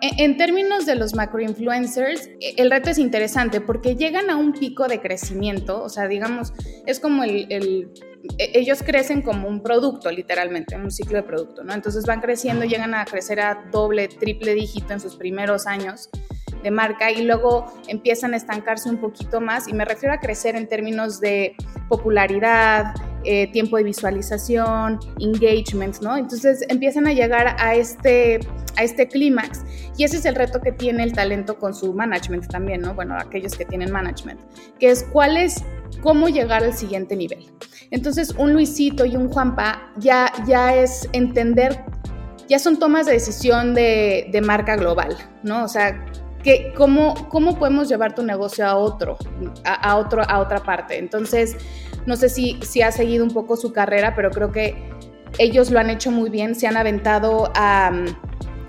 e, en términos de los macroinfluencers, e, el reto es interesante porque llegan a un pico de crecimiento, o sea, digamos, es como el, el e, ellos crecen como un producto, literalmente, en un ciclo de producto, ¿no? Entonces van creciendo, llegan a crecer a doble, triple dígito en sus primeros años de marca y luego empiezan a estancarse un poquito más y me refiero a crecer en términos de popularidad, eh, tiempo de visualización, engagement, ¿no? Entonces empiezan a llegar a este, a este clímax y ese es el reto que tiene el talento con su management también, ¿no? Bueno, aquellos que tienen management, que es cuál es, cómo llegar al siguiente nivel. Entonces un Luisito y un Juanpa ya, ya es entender ya son tomas de decisión de, de, marca global, ¿no? O sea, que cómo, cómo podemos llevar tu negocio a otro, a, otro, a otra parte. Entonces, no sé si, si ha seguido un poco su carrera, pero creo que ellos lo han hecho muy bien, se han aventado a,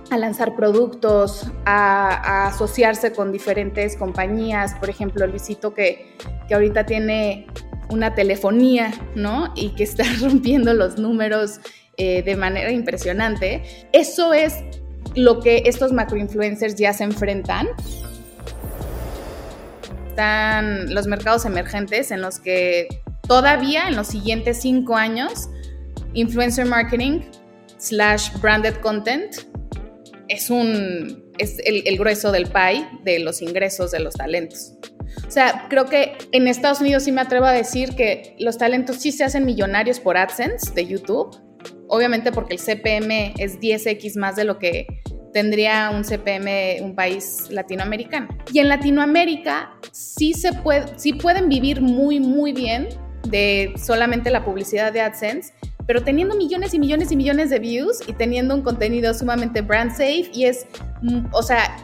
a lanzar productos, a, asociarse con diferentes compañías, por ejemplo, Luisito que, que ahorita tiene una telefonía, ¿no? Y que está rompiendo los números eh, de manera impresionante. Eso es lo que estos macroinfluencers ya se enfrentan. Están los mercados emergentes en los que todavía en los siguientes cinco años, influencer marketing slash branded content es, un, es el, el grueso del pie de los ingresos de los talentos. O sea, creo que en Estados Unidos sí me atrevo a decir que los talentos sí se hacen millonarios por AdSense de YouTube, obviamente porque el CPM es 10x más de lo que tendría un CPM un país latinoamericano. Y en Latinoamérica sí se puede, sí pueden vivir muy, muy bien de solamente la publicidad de AdSense, pero teniendo millones y millones y millones de views y teniendo un contenido sumamente brand safe y es, mm, o sea,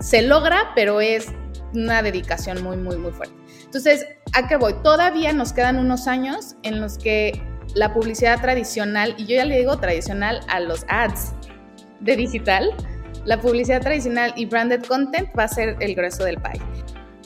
se logra, pero es una dedicación muy, muy, muy fuerte. Entonces, ¿a qué voy? Todavía nos quedan unos años en los que la publicidad tradicional, y yo ya le digo tradicional a los ads de digital, la publicidad tradicional y branded content va a ser el grueso del pie.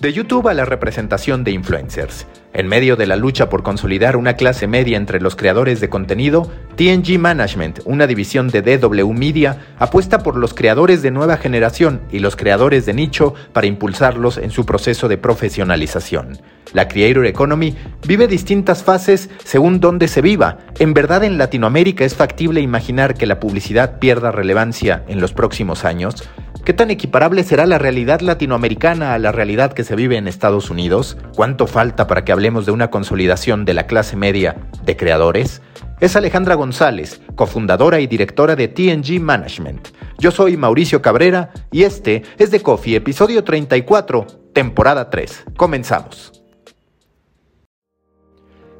De YouTube a la representación de influencers. En medio de la lucha por consolidar una clase media entre los creadores de contenido, TNG Management, una división de DW Media, apuesta por los creadores de nueva generación y los creadores de nicho para impulsarlos en su proceso de profesionalización. La Creator Economy vive distintas fases según dónde se viva. En verdad en Latinoamérica es factible imaginar que la publicidad pierda relevancia en los próximos años. ¿Qué tan equiparable será la realidad latinoamericana a la realidad que se vive en Estados Unidos? ¿Cuánto falta para que hablemos de una consolidación de la clase media de creadores? Es Alejandra González, cofundadora y directora de TNG Management. Yo soy Mauricio Cabrera y este es The Coffee, episodio 34, temporada 3. Comenzamos.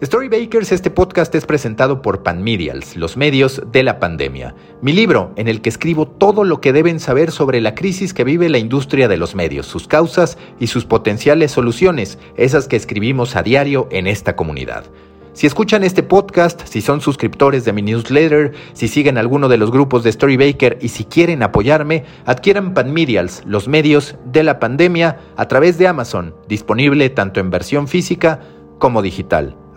Storybakers, este podcast es presentado por Panmedials, los medios de la pandemia. Mi libro, en el que escribo todo lo que deben saber sobre la crisis que vive la industria de los medios, sus causas y sus potenciales soluciones, esas que escribimos a diario en esta comunidad. Si escuchan este podcast, si son suscriptores de mi newsletter, si siguen alguno de los grupos de Storybaker y si quieren apoyarme, adquieran Panmedials, los medios de la pandemia, a través de Amazon, disponible tanto en versión física como digital.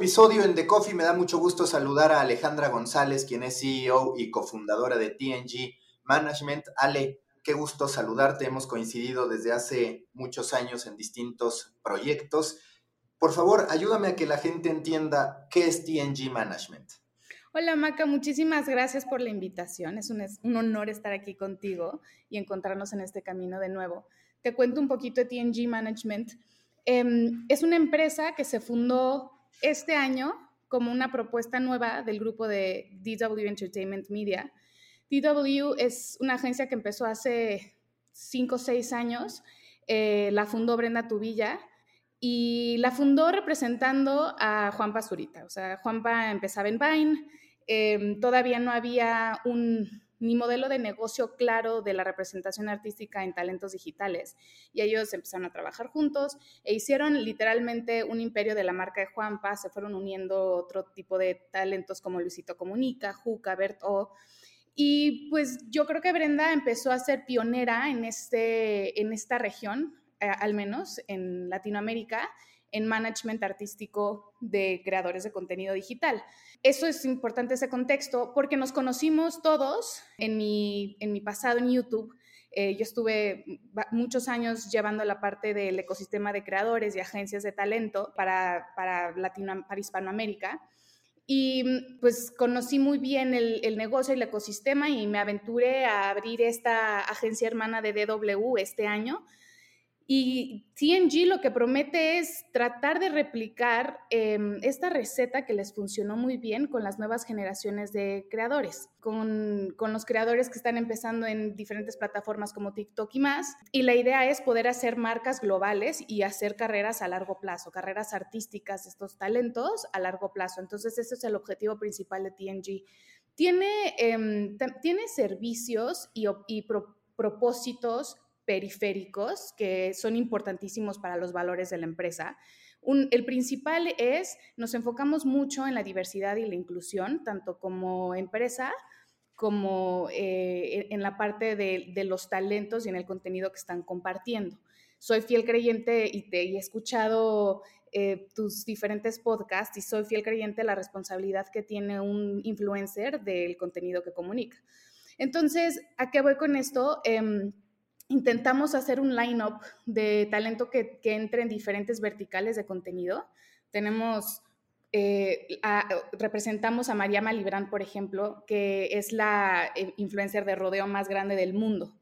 Episodio en The Coffee. Me da mucho gusto saludar a Alejandra González, quien es CEO y cofundadora de TNG Management. Ale, qué gusto saludarte. Hemos coincidido desde hace muchos años en distintos proyectos. Por favor, ayúdame a que la gente entienda qué es TNG Management. Hola Maca, muchísimas gracias por la invitación. Es un, honor estar aquí contigo y encontrarnos en este camino de nuevo. Te cuento un poquito de TNG Management. Eh, es una empresa que se fundó este año como una propuesta nueva del grupo de DW Entertainment Media. DW es una agencia que empezó hace cinco o seis años, eh, la fundó Brenda Tubilla y la fundó representando a Juan Pazurita. O sea, Juanpa empezaba en Vine, eh, todavía no había un ni modelo de negocio claro de la representación artística en talentos digitales. Y ellos empezaron a trabajar juntos e hicieron literalmente un imperio de la marca de Juanpa, se fueron uniendo otro tipo de talentos como Luisito Comunica, Juca, Bert O. Y pues yo creo que Brenda empezó a ser pionera en, este, en esta región, eh, al menos en Latinoamérica, en management artístico de creadores de contenido digital. Eso es importante ese contexto porque nos conocimos todos en mi, en mi pasado en YouTube. Eh, yo estuve muchos años llevando la parte del ecosistema de creadores y agencias de talento para, para, Latino, para Hispanoamérica. Y pues conocí muy bien el, el, negocio y el ecosistema y me aventuré a abrir esta agencia hermana de DW este año y TNG lo que promete es tratar de replicar em, esta receta que les funcionó muy bien con las nuevas generaciones de creadores, con, los creadores que están empezando en diferentes plataformas como TikTok y más. Y la idea es poder hacer marcas globales y hacer carreras a largo plazo, carreras artísticas estos talentos a largo plazo. Entonces ese es el objetivo principal de TNG. Tiene, em, tiene servicios y propósitos periféricos que son importantísimos para los valores de la empresa. el principal es, nos enfocamos mucho en la diversidad y la inclusión, tanto como empresa como eh, en la parte de, los talentos y en el contenido que están compartiendo. Soy fiel creyente y te he escuchado eh, tus diferentes podcasts y soy fiel creyente de la responsabilidad que tiene un influencer del contenido que comunica. Entonces, ¿a qué voy con esto? Em, intentamos hacer un line-up de talento que, que, entre en diferentes verticales de contenido. Tenemos, eh, representamos a María Malibrán, por ejemplo, que es la eh, influencer de rodeo más grande del mundo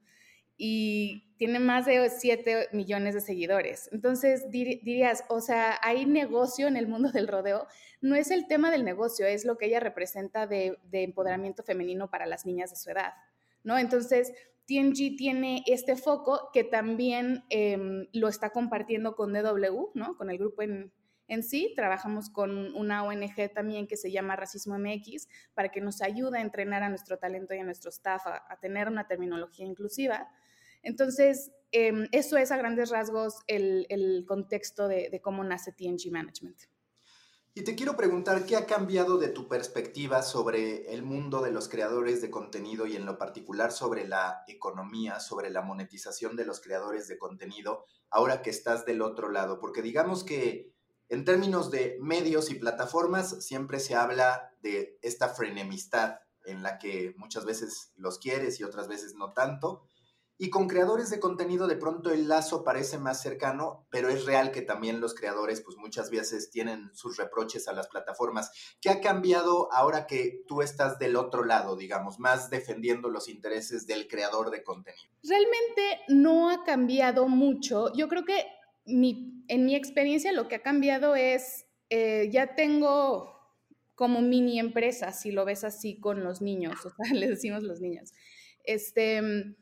y tiene más de 7 millones de seguidores. Entonces dirías, o sea, hay negocio en el mundo del rodeo. No es el tema del negocio, es lo que ella representa de, de empoderamiento femenino para las niñas de su edad. ¿No? Entonces, TNG tiene este foco que también em, lo está compartiendo con DW, ¿no? Con el grupo en, en sí. Trabajamos con una ONG también que se llama Racismo MX para que nos ayude a entrenar a nuestro talento y a nuestro staff a, tener una terminología inclusiva. Entonces, em, eso es a grandes rasgos el, contexto de, de cómo nace TNG Management. Y te quiero preguntar, ¿qué ha cambiado de tu perspectiva sobre el mundo de los creadores de contenido y en lo particular sobre la economía, sobre la monetización de los creadores de contenido, ahora que estás del otro lado? Porque digamos que en términos de medios y plataformas siempre se habla de esta frenemistad en la que muchas veces los quieres y otras veces no tanto. Y con creadores de contenido de pronto el lazo parece más cercano, pero es real que también los creadores pues muchas veces tienen sus reproches a las plataformas. ¿Qué ha cambiado ahora que tú estás del otro lado, digamos, más defendiendo los intereses del creador de contenido? Realmente no ha cambiado mucho. Yo creo que en mi experiencia lo que ha cambiado es, eh, ya tengo como mini empresa, si lo ves así con los niños, o sea, les decimos los niños. Este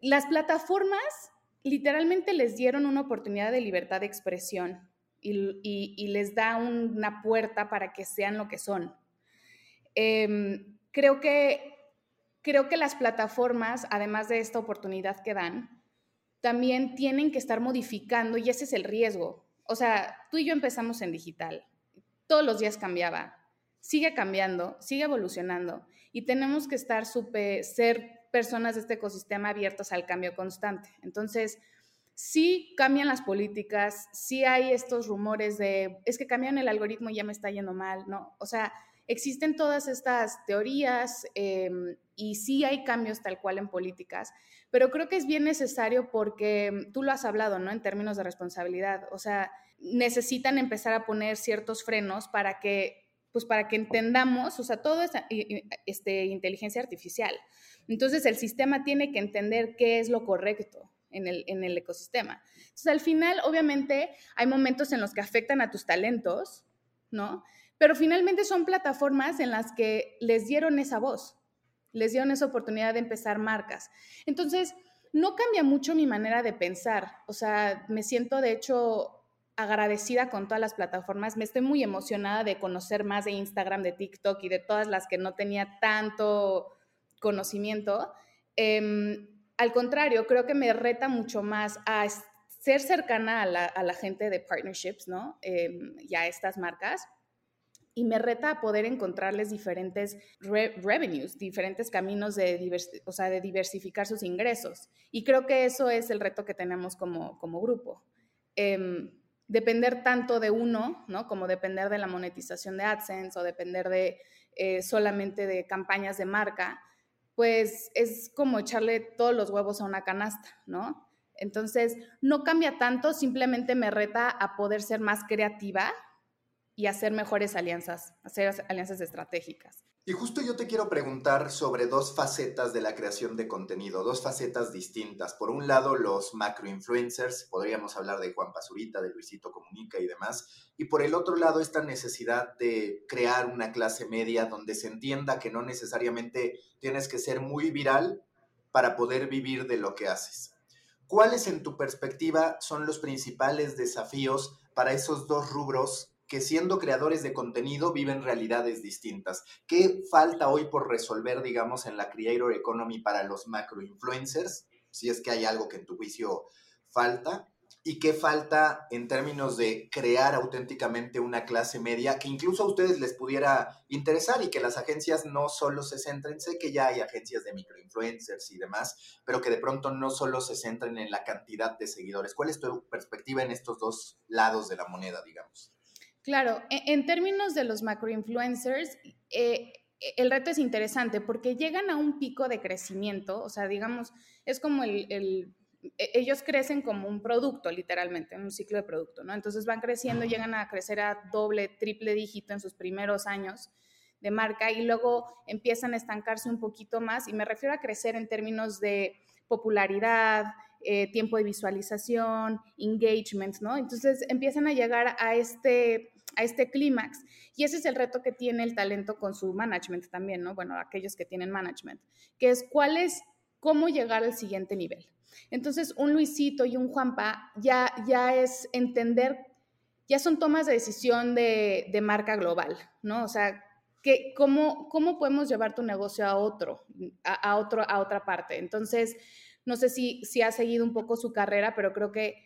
las plataformas literalmente les dieron una oportunidad de libertad de expresión y, les da una puerta para que sean lo que son. Em, creo, que, creo que las plataformas, además de esta oportunidad que dan, también tienen que estar modificando y ese es el riesgo. O sea, tú y yo empezamos en digital, todos los días cambiaba, sigue cambiando, sigue evolucionando y tenemos que estar super, ser personas de este ecosistema abiertas al cambio constante. Entonces, sí cambian las políticas, sí hay estos rumores de, es que cambian el algoritmo y ya me está yendo mal, ¿no? O sea, existen todas estas teorías em, y sí hay cambios tal cual en políticas, pero creo que es bien necesario porque tú lo has hablado, ¿no? En términos de responsabilidad, o sea, necesitan empezar a poner ciertos frenos para que pues para que entendamos, o sea, todo es este, inteligencia artificial. Entonces el sistema tiene que entender qué es lo correcto en el, en el ecosistema. Entonces al final, obviamente, hay momentos en los que afectan a tus talentos, ¿no? Pero finalmente son plataformas en las que les dieron esa voz, les dieron esa oportunidad de empezar marcas. Entonces, no cambia mucho mi manera de pensar. O sea, me siento de hecho agradecida con todas las plataformas. Me estoy muy emocionada de conocer más de Instagram, de TikTok y de todas las que no tenía tanto conocimiento. Em, al contrario, creo que me reta mucho más a ser cercana a la, gente de partnerships, ¿no? Em, y a estas marcas. Y me reta a poder encontrarles diferentes revenues, diferentes caminos de, diversificar sus ingresos. Y creo que eso es el reto que tenemos como, como grupo. Em, depender tanto de uno, ¿no? Como depender de la monetización de AdSense o depender de eh, solamente de campañas de marca, pues es como echarle todos los huevos a una canasta, ¿no? Entonces, no cambia tanto, simplemente me reta a poder ser más creativa y hacer mejores alianzas, hacer alianzas estratégicas. Y justo yo te quiero preguntar sobre dos facetas de la creación de contenido, dos facetas distintas. Por un lado, los macroinfluencers, podríamos hablar de Juan Pazurita, de Luisito Comunica y demás. Y por el otro lado, esta necesidad de crear una clase media donde se entienda que no necesariamente tienes que ser muy viral para poder vivir de lo que haces. ¿Cuáles en tu perspectiva son los principales desafíos para esos dos rubros que siendo creadores de contenido viven realidades distintas. ¿Qué falta hoy por resolver, digamos, en la creator economy para los macroinfluencers? Si es que hay algo que en tu juicio falta. ¿Y qué falta en términos de crear auténticamente una clase media que incluso a ustedes les pudiera interesar y que las agencias no solo se centren, sé que ya hay agencias de microinfluencers y demás, pero que de pronto no solo se centren en la cantidad de seguidores. ¿Cuál es tu perspectiva en estos dos lados de la moneda, digamos? Claro, e, en, términos de los macroinfluencers, eh, el reto es interesante porque llegan a un pico de crecimiento, o sea, digamos, es como el, el, e, ellos crecen como un producto, literalmente, en un ciclo de producto, ¿no? Entonces van creciendo, llegan a crecer a doble, triple dígito en sus primeros años de marca y luego empiezan a estancarse un poquito más y me refiero a crecer en términos de popularidad, eh, tiempo de visualización, engagement, ¿no? Entonces empiezan a llegar a este, a este clímax y ese es el reto que tiene el talento con su management también, ¿no? Bueno, aquellos que tienen management, que es cuál es, cómo llegar al siguiente nivel. Entonces, un Luisito y un Juanpa ya, ya es entender, ya son tomas de decisión de, de marca global, ¿no? O sea, que cómo, cómo podemos llevar tu negocio a otro, a, otro, a otra parte. Entonces, no sé si, si ha seguido un poco su carrera, pero creo que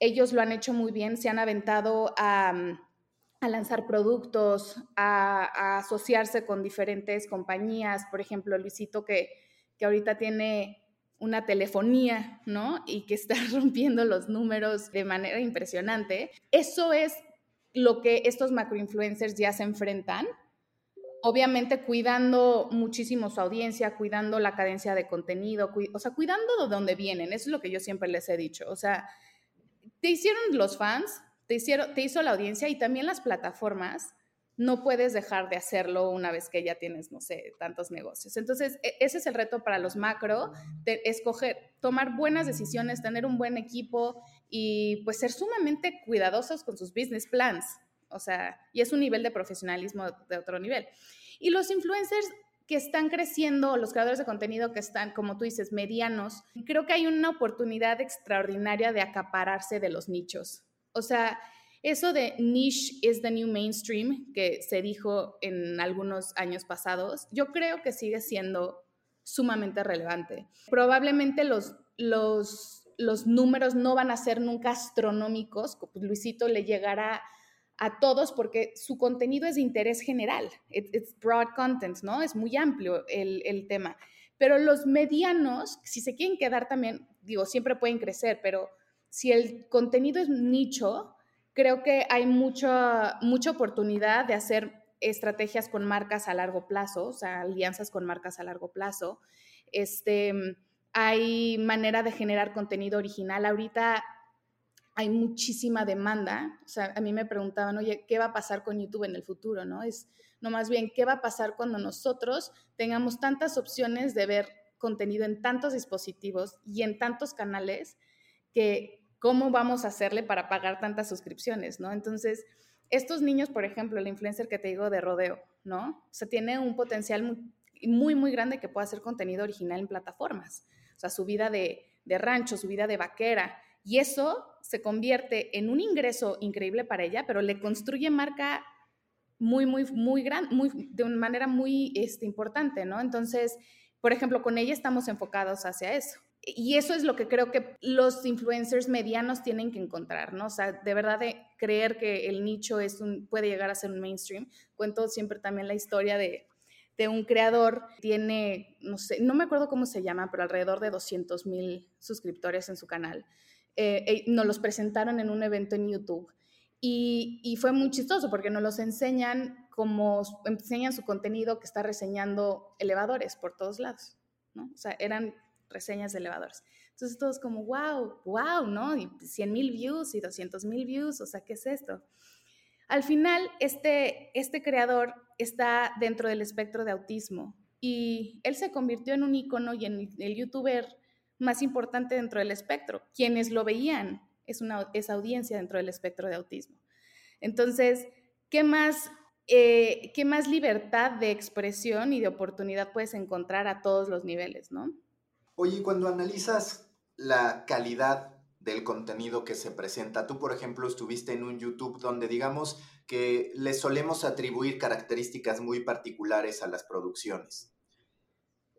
ellos lo han hecho muy bien, se han aventado a, lanzar productos, a, asociarse con diferentes compañías, por ejemplo, Luisito que, que ahorita tiene una telefonía, ¿no? Y que está rompiendo los números de manera impresionante. Eso es lo que estos macroinfluencers ya se enfrentan obviamente cuidando muchísimo su audiencia, cuidando la cadencia de contenido, o sea, cuidando de dónde vienen, eso es lo que yo siempre les he dicho, o sea, te hicieron los fans, te, hicieron, te hizo la audiencia y también las plataformas, no puedes dejar de hacerlo una vez que ya tienes, no sé, tantos negocios. Entonces, e, ese es el reto para los macro, escoger, tomar buenas decisiones, tener un buen equipo y pues ser sumamente cuidadosos con sus business plans. O sea, y es un nivel de profesionalismo de otro nivel. Y los influencers que están creciendo, los creadores de contenido que están, como tú dices, medianos, creo que hay una oportunidad extraordinaria de acapararse de los nichos. O sea, eso de niche is the new mainstream que se dijo en algunos años pasados, yo creo que sigue siendo sumamente relevante. Probablemente los, los, los números no van a ser nunca astronómicos, Luisito le llegará a todos porque su contenido es de interés general. it's broad content, ¿no? Es muy amplio el, tema. Pero los medianos, si se quieren quedar también, digo, siempre pueden crecer, pero si el contenido es nicho, creo que hay mucha, mucha oportunidad de hacer estrategias con marcas a largo plazo, o sea, alianzas con marcas a largo plazo. Este, hay manera de generar contenido original. Ahorita hay muchísima demanda. O sea, a mí me preguntaban, oye, ¿qué va a pasar con YouTube en el futuro? ¿No? Es, no más bien, ¿qué va a pasar cuando nosotros tengamos tantas opciones de ver contenido en tantos dispositivos y en tantos canales que cómo vamos a hacerle para pagar tantas suscripciones, ¿no? Entonces, estos niños, por ejemplo, el influencer que te digo de rodeo, ¿no? O sea, tiene un potencial muy, muy, grande que pueda hacer contenido original en plataformas. O sea, su vida de, de rancho, su vida de vaquera, y eso se convierte en un ingreso increíble para ella, pero le construye marca muy, muy, muy grande, muy, de una manera muy este, importante, ¿no? Entonces, por ejemplo, con ella estamos enfocados hacia eso. Y eso es lo que creo que los influencers medianos tienen que encontrar, ¿no? O sea, de verdad creer que el nicho es un, puede llegar a ser un mainstream. Cuento siempre también la historia de, de un creador, tiene, no sé, no me acuerdo cómo se llama, pero alrededor de 200 mil suscriptores en su canal. Eh, eh, nos los presentaron en un evento en YouTube. Y, fue muy chistoso porque nos los enseñan como enseñan su contenido que está reseñando elevadores por todos lados, ¿no? O sea, eran reseñas de elevadores. Entonces todos como, wow, wow, ¿no? Y 100 mil views y 200 mil views, o sea, ¿qué es esto? Al final, este, este creador está dentro del espectro de autismo y él se convirtió en un icono y en el youtuber más importante dentro del espectro. Quienes lo veían es una esa audiencia dentro del espectro de autismo. Entonces, ¿qué más, eh, ¿qué más libertad de expresión y de oportunidad puedes encontrar a todos los niveles, no? Oye, cuando analizas la calidad del contenido que se presenta, tú por ejemplo estuviste en un YouTube donde digamos que le solemos atribuir características muy particulares a las producciones.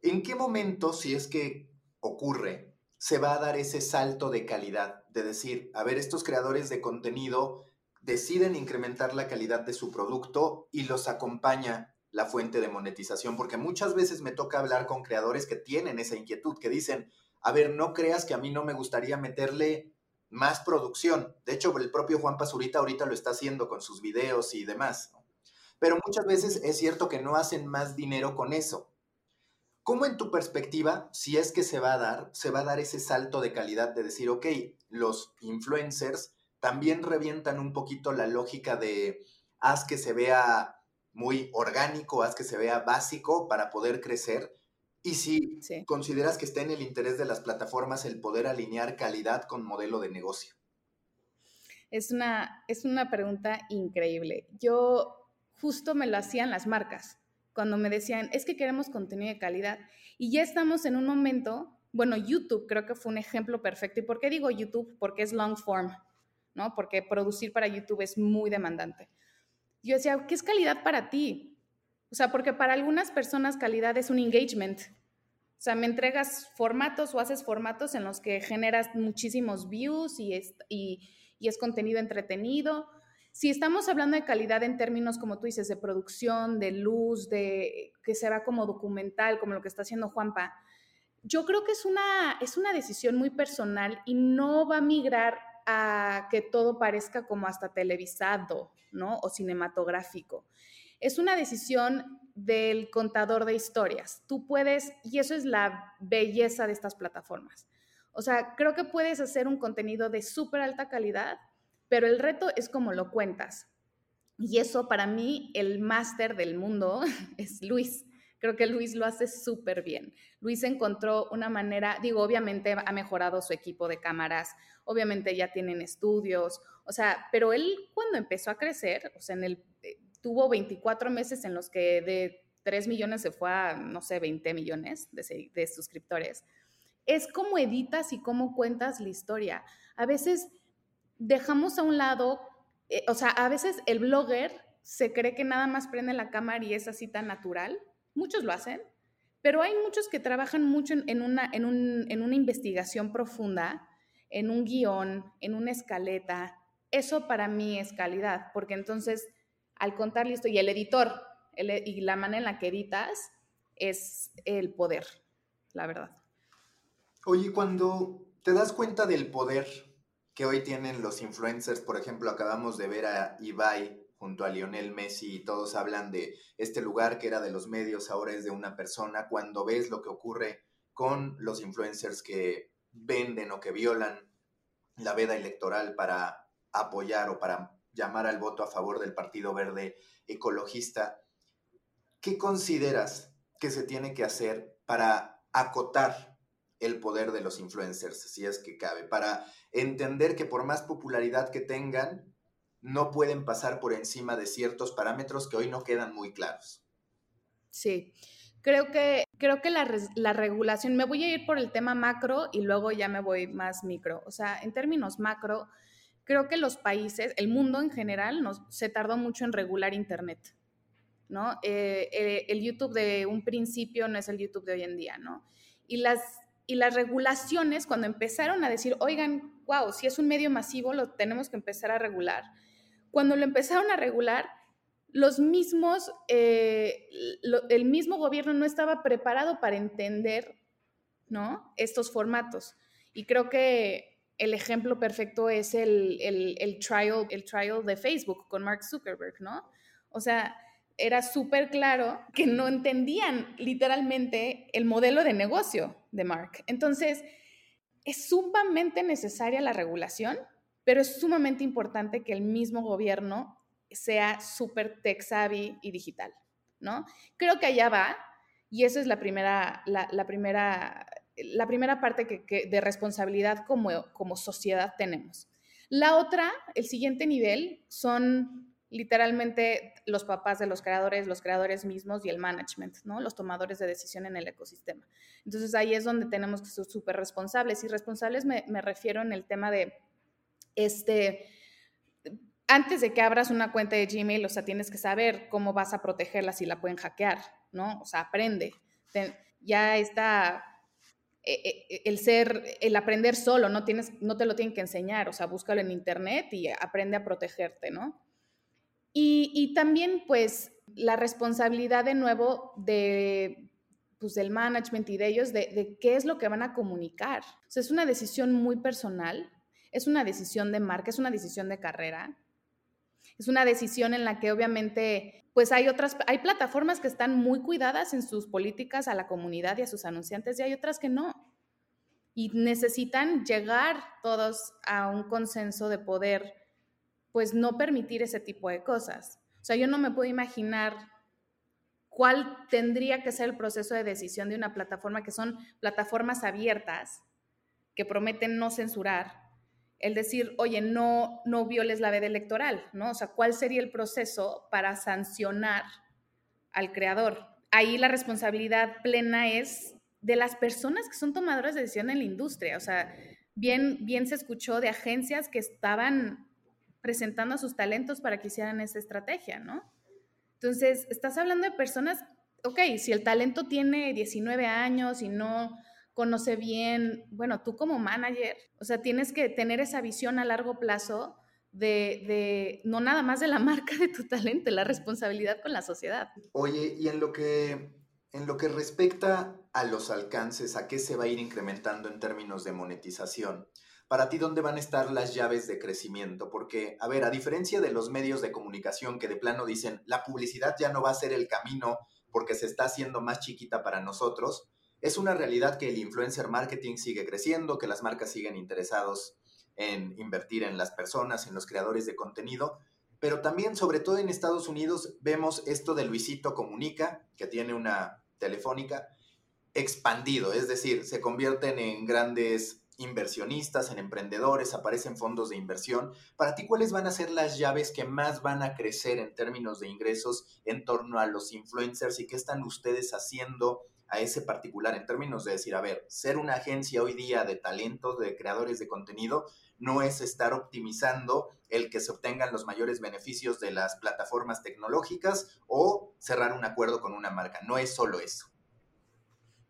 ¿En qué momento, si es que ocurre, se va a dar ese salto de calidad? De decir, a ver, estos creadores de contenido deciden incrementar la calidad de su producto y los acompaña la fuente de monetización, porque muchas veces me toca hablar con creadores que tienen esa inquietud, que dicen, a ver, no creas que a mí no me gustaría meterle más producción. De hecho, el propio Juan Pazurita ahorita lo está haciendo con sus videos y demás. Pero muchas veces es cierto que no hacen más dinero con eso. ¿Cómo en tu perspectiva, si es que se va a dar, se va a dar ese salto de calidad de decir, ok, los influencers también revientan un poquito la lógica de haz que se vea muy orgánico, haz que se vea básico para poder crecer. Y si consideras que está en el interés de las plataformas el poder alinear calidad con modelo de negocio. Es una, es una pregunta increíble. Yo justo me lo hacían las marcas cuando me decían, es que queremos contenido de calidad. Y ya estamos en un momento, bueno, YouTube creo que fue un ejemplo perfecto. ¿Y por qué digo YouTube? Porque es long form, ¿no? Porque producir para YouTube es muy demandante yo decía, ¿qué es calidad para ti? O sea, porque para algunas personas calidad es un engagement. O sea, me entregas formatos o haces formatos en los que generas muchísimos views y es, y, es contenido entretenido. Si estamos hablando de calidad en términos, como tú dices, de producción, de luz, de que se como documental, como lo que está haciendo Juanpa, yo creo que es una, es una decisión muy personal y no va a migrar a que todo parezca como hasta televisado, ¿no? O cinematográfico. Es una decisión del contador de historias. Tú puedes, y eso es la belleza de estas plataformas. O sea, creo que puedes hacer un contenido de súper alta calidad, pero el reto es como lo cuentas. Y eso para mí, el máster del mundo es Luis. Creo que Luis lo hace súper bien. Luis encontró una manera, digo, obviamente ha mejorado su equipo de cámaras, obviamente ya tienen estudios, o sea, pero él cuando empezó a crecer, o sea, en el, eh, tuvo 24 meses en los que de 3 millones se fue a, no sé, 20 millones de, de suscriptores. Es como editas y cómo cuentas la historia. A veces dejamos a un lado, eh, o sea, a veces el blogger se cree que nada más prende la cámara y es así tan natural muchos lo hacen, pero hay muchos que trabajan mucho en, una, en, una investigación profunda, en un guion, en una escaleta. Eso para mí es calidad, porque entonces al contar listo y el editor y la manera en la que editas es el poder, la verdad. Oye, cuando te das cuenta del poder que hoy tienen los influencers, por ejemplo, acabamos de ver a Ibai junto a Lionel Messi y todos hablan de este lugar que era de los medios, ahora es de una persona, cuando ves lo que ocurre con los influencers que venden o que violan la veda electoral para apoyar o para llamar al voto a favor del Partido Verde Ecologista, ¿qué consideras que se tiene que hacer para acotar el poder de los influencers, si es que cabe, para entender que por más popularidad que tengan, no pueden pasar por encima de ciertos parámetros que hoy no quedan muy claros. Sí, creo que, creo que la, la, regulación, me voy a ir por el tema macro y luego ya me voy más micro. O sea, en términos macro, creo que los países, el mundo en general, se tardó mucho en regular Internet. ¿no? Eh, eh, el YouTube de un principio no es el YouTube de hoy en día, ¿no? Y las, y las regulaciones, cuando empezaron a decir, oigan, wow, si es un medio masivo, lo tenemos que empezar a regular. Cuando lo empezaron a regular, los mismos, eh, el mismo gobierno no estaba preparado para entender, ¿no? Estos formatos. Y creo que el ejemplo perfecto es el, el, trial, el trial de Facebook con Mark Zuckerberg, ¿no? O sea, era súper claro que no entendían literalmente el modelo de negocio de Mark. Entonces, es sumamente necesaria la regulación, pero es sumamente importante que el mismo gobierno sea súper tech savvy y digital, ¿no? Creo que allá va, y esa es la primera, la, primera, la primera parte que, de responsabilidad como, como sociedad tenemos. La otra, el siguiente nivel, son literalmente los papás de los creadores, los creadores mismos y el management, ¿no? Los tomadores de decisión en el ecosistema. Entonces ahí es donde tenemos que ser súper responsables. Y responsables me, me, refiero en el tema de, este, antes de que abras una cuenta de Gmail, o sea, tienes que saber cómo vas a protegerla si la pueden hackear, ¿no? O sea, aprende. ya está eh, eh, el ser, el aprender solo, no, tienes, no te lo tienen que enseñar, o sea, búscalo en internet y aprende a protegerte, ¿no? Y, también, pues, la responsabilidad de nuevo de, pues, del management y de ellos, de, de, qué es lo que van a comunicar. O sea, es una decisión muy personal, es una decisión de marca, es una decisión de carrera. Es una decisión en la que obviamente, pues hay otras, hay plataformas que están muy cuidadas en sus políticas a la comunidad y a sus anunciantes y hay otras que no. Y necesitan llegar todos a un consenso de poder pues no permitir ese tipo de cosas. O sea, yo no me puedo imaginar cuál tendría que ser el proceso de decisión de una plataforma que son plataformas abiertas, que prometen no censurar, el decir, oye, no, no violes la veda electoral, ¿no? O sea, ¿cuál sería el proceso para sancionar al creador? Ahí la responsabilidad plena es de las personas que son tomadoras de decisión en la industria. O sea, bien, bien se escuchó de agencias que estaban presentando sus talentos para que hicieran esa estrategia, ¿no? Entonces, estás hablando de personas, ok, si el talento tiene 19 años y no conoce bien, bueno, tú como manager, o sea, tienes que tener esa visión a largo plazo de, de, no nada más de la marca de tu talento, la responsabilidad con la sociedad. Oye, y en lo que en lo que respecta a los alcances, a qué se va a ir incrementando en términos de monetización, para ti, ¿dónde van a estar las llaves de crecimiento? Porque, a ver, a diferencia de los medios de comunicación que de plano dicen, la publicidad ya no va a ser el camino porque se está haciendo más chiquita para nosotros, es una realidad que el influencer marketing sigue creciendo, que las marcas siguen interesados en invertir en las personas, en los creadores de contenido, pero también, sobre todo en Estados Unidos, vemos esto de Luisito Comunica, que tiene una telefónica, expandido, es decir, se convierten en grandes inversionistas, en emprendedores, aparecen fondos de inversión. Para ti, ¿cuáles van a ser las llaves que más van a crecer en términos de ingresos en torno a los influencers y qué están ustedes haciendo a ese particular en términos de decir, a ver, ser una agencia hoy día de talentos, de creadores de contenido, no es estar optimizando el que se obtengan los mayores beneficios de las plataformas tecnológicas o cerrar un acuerdo con una marca, no es solo eso.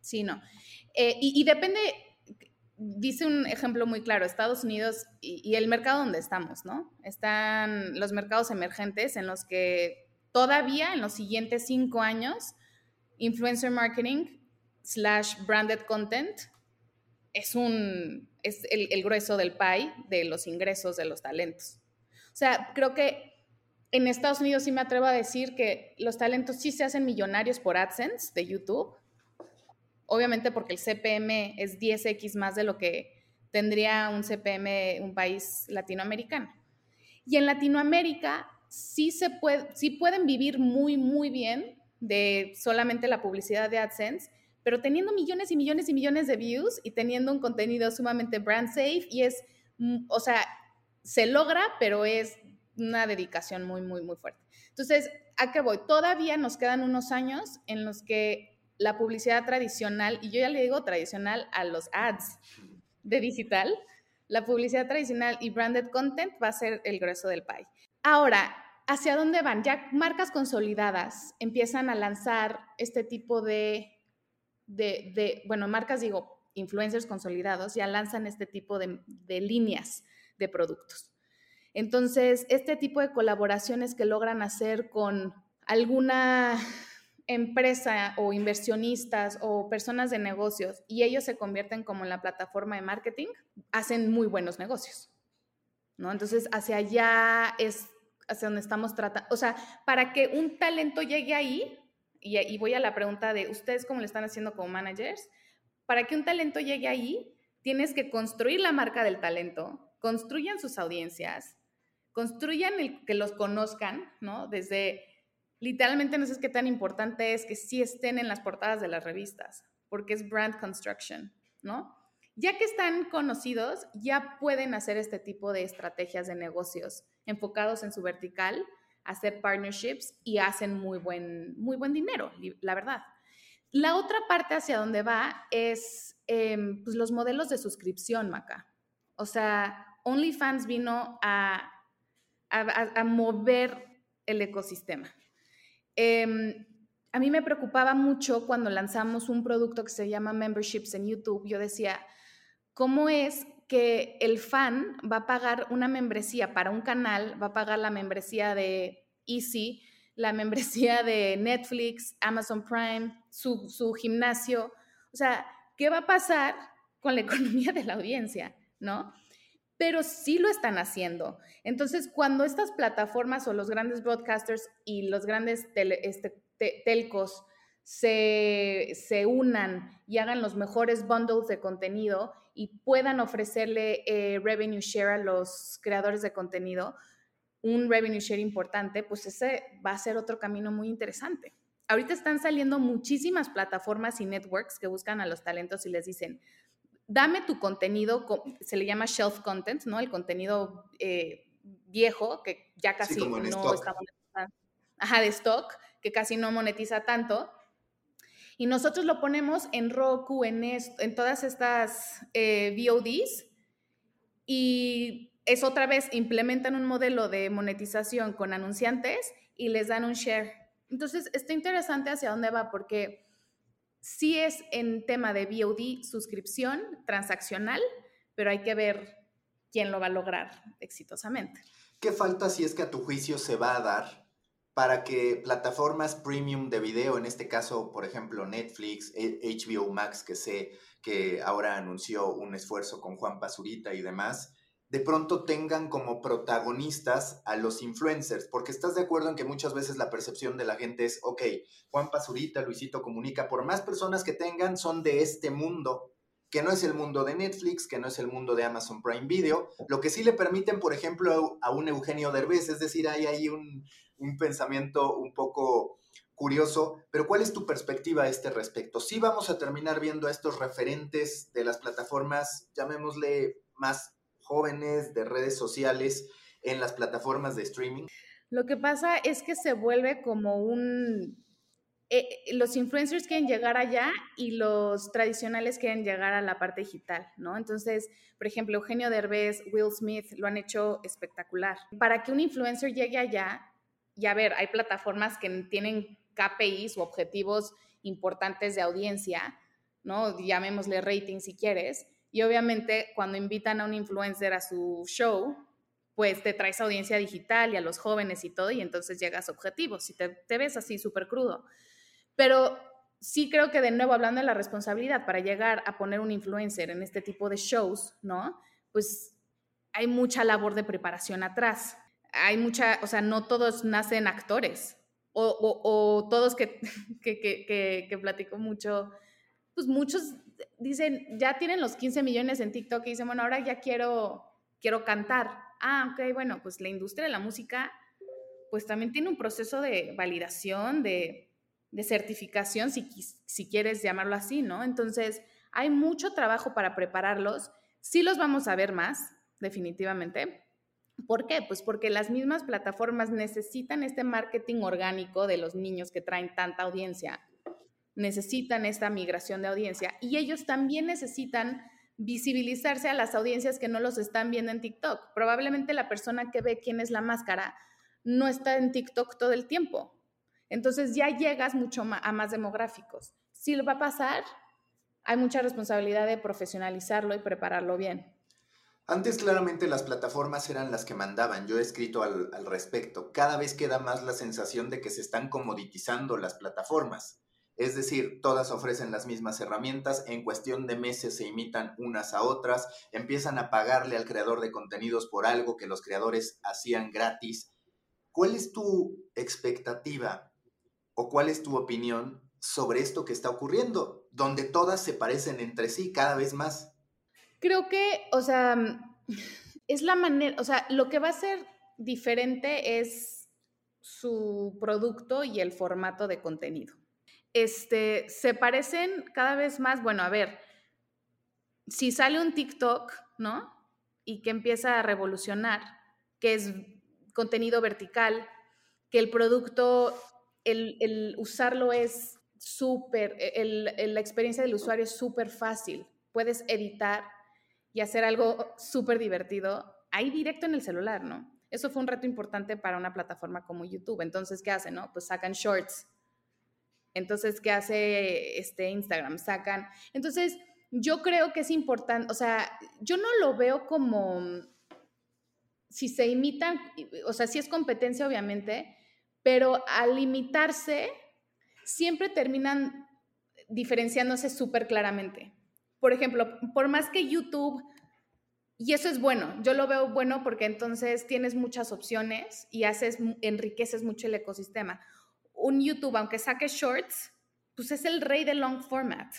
Sí, no. Eh, y depende, dice un ejemplo muy claro, Estados Unidos y, el mercado donde estamos, ¿no? Están los mercados emergentes en los que todavía en los siguientes cinco años, influencer marketing slash branded content es, un, es el, el grueso del pie de los ingresos de los talentos. O sea, creo que en Estados Unidos sí me atrevo a decir que los talentos sí se hacen millonarios por AdSense de YouTube, obviamente porque el CPM es 10x más de lo que tendría un CPM un país latinoamericano. Y en Latinoamérica sí, se puede, sí pueden vivir muy, muy bien de solamente la publicidad de AdSense, pero teniendo millones y millones y millones de views y teniendo un contenido sumamente brand safe y es, mm, o sea, se logra, pero es una dedicación muy, muy, muy fuerte. Entonces, ¿a qué voy? Todavía nos quedan unos años en los que la publicidad tradicional, y yo ya le digo tradicional a los ads de digital, la publicidad tradicional y branded content va a ser el grueso del pie. Ahora, ¿hacia dónde van? Ya marcas consolidadas empiezan a lanzar este tipo de, de, bueno, marcas digo, influencers consolidados ya lanzan este tipo de, de líneas de productos. Entonces, este tipo de colaboraciones que logran hacer con alguna empresa o inversionistas o personas de negocios y ellos se convierten como en la plataforma de marketing, hacen muy buenos negocios. ¿No? Entonces, hacia allá es hacia donde estamos tratando, o sea, para que un talento llegue ahí, y, voy a la pregunta de ustedes cómo lo están haciendo como managers, para que un talento llegue ahí, tienes que construir la marca del talento, construyan sus audiencias, construyan el que los conozcan, ¿no? Desde, literalmente no sé qué tan importante es que sí estén en las portadas de las revistas, porque es brand construction, ¿no? Ya que están conocidos, ya pueden hacer este tipo de estrategias de negocios enfocados en su vertical, hacer partnerships y hacen muy buen, muy buen dinero, la verdad. La otra parte hacia donde va es em, pues los modelos de suscripción, Maca. O sea, OnlyFans vino a, a, mover el ecosistema. Em, a mí me preocupaba mucho cuando lanzamos un producto que se llama Memberships en YouTube. Yo decía, ¿cómo es que el fan va a pagar una membresía para un canal, va a pagar la membresía de Easy, la membresía de Netflix, Amazon Prime, su, gimnasio? O sea, ¿qué va a pasar con la economía de la audiencia? ¿No? Pero sí lo están haciendo. Entonces, cuando estas plataformas o los grandes broadcasters y los grandes este, telcos se, unan y hagan los mejores bundles de contenido y puedan ofrecerle eh, revenue share a los creadores de contenido, un revenue share importante, pues ese va a ser otro camino muy interesante. Ahorita están saliendo muchísimas plataformas y networks que buscan a los talentos y les dicen, dame tu contenido, se le llama shelf content, ¿no? El contenido eh, viejo que ya casi no está monetizado. Ajá, de stock, que casi no monetiza tanto y nosotros lo ponemos en Roku, en, en todas estas eh, VODs y es otra vez, implementan un modelo de monetización con anunciantes y les dan un share. Entonces, está interesante hacia dónde va porque sí es en tema de VOD suscripción transaccional, pero hay que ver quién lo va a lograr exitosamente. ¿Qué falta si es que a tu juicio se va a dar para que plataformas premium de video, en este caso, por ejemplo, Netflix, HBO Max, que sé que ahora anunció un esfuerzo con Juan Pazurita y demás, de pronto tengan como protagonistas a los influencers, porque estás de acuerdo en que muchas veces la percepción de la gente es, ok, Juan Pazurita, Luisito Comunica, por más personas que tengan, son de este mundo, que no es el mundo de Netflix, que no es el mundo de Amazon Prime Video, lo que sí le permiten, por ejemplo, a un Eugenio Derbez, es decir, hay ahí un, pensamiento un poco curioso, pero ¿cuál es tu perspectiva a este respecto? ¿Sí vamos a terminar viendo a estos referentes de las plataformas, llamémosle más jóvenes, de redes sociales, en las plataformas de streaming? Lo que pasa es que se vuelve como un eh, los influencers quieren llegar allá y los tradicionales quieren llegar a la parte digital, ¿no? Entonces, por ejemplo, Eugenio Derbez, Will Smith lo han hecho espectacular. Para que un influencer llegue allá, y a ver, hay plataformas que tienen KPIs o objetivos importantes de audiencia, ¿no? Llamémosle rating si quieres. Y obviamente cuando invitan a un influencer a su show, pues te traes audiencia digital y a los jóvenes y todo, y entonces llegas a objetivos, si te, ves así súper crudo. Pero sí creo que de nuevo, hablando de la responsabilidad para llegar a poner un influencer en este tipo de shows, ¿no? Pues hay mucha labor de preparación atrás. Hay mucha, o sea, no todos nacen actores. O, todos que, que, que, platico mucho, pues muchos dicen, ya tienen los 15 millones en TikTok y dicen, bueno, ahora ya quiero, quiero cantar. Ah, ok, bueno, pues la industria de la música, pues también tiene un proceso de validación, de, de certificación, si, si quieres llamarlo así, ¿no? Entonces, hay mucho trabajo para prepararlos. Sí los vamos a ver más, definitivamente. ¿Por qué? Pues porque las mismas plataformas necesitan este marketing orgánico de los niños que traen tanta audiencia, necesitan esta migración de audiencia y ellos también necesitan visibilizarse a las audiencias que no los están viendo en TikTok. Probablemente la persona que ve quién es la máscara no está en TikTok todo el tiempo. Entonces ya llegas mucho a más demográficos. Si lo va a pasar, hay mucha responsabilidad de profesionalizarlo y prepararlo bien. Antes claramente las plataformas eran las que mandaban, yo he escrito al, respecto. Cada vez queda más la sensación de que se están comoditizando las plataformas. Es decir, todas ofrecen las mismas herramientas, en cuestión de meses se imitan unas a otras, empiezan a pagarle al creador de contenidos por algo que los creadores hacían gratis. ¿Cuál es tu expectativa o cuál es tu opinión sobre esto que está ocurriendo, donde todas se parecen entre sí cada vez más? Creo que, o sea, es la manera, o sea, lo que va a ser diferente es su producto y el formato de contenido. Este, se parecen cada vez más, bueno, a ver, si sale un TikTok, ¿no? Y que empieza a revolucionar, que es contenido vertical, que el producto, el, el usarlo es súper, la experiencia del usuario es súper fácil. Puedes editar, y hacer algo súper divertido ahí directo en el celular, ¿no? Eso fue un reto importante para una plataforma como YouTube. Entonces, ¿qué hacen, no? Pues sacan shorts. Entonces, ¿qué hace este Instagram? Sacan. Entonces, yo creo que es importante, o sea, yo no lo veo como si se imitan, o sea, si es competencia, obviamente, pero al limitarse, siempre terminan diferenciándose súper claramente por ejemplo, por más que YouTube, y eso es bueno, yo lo veo bueno porque entonces tienes muchas opciones y haces, enriqueces mucho el ecosistema. Un YouTube, aunque saque shorts, pues es el rey del long format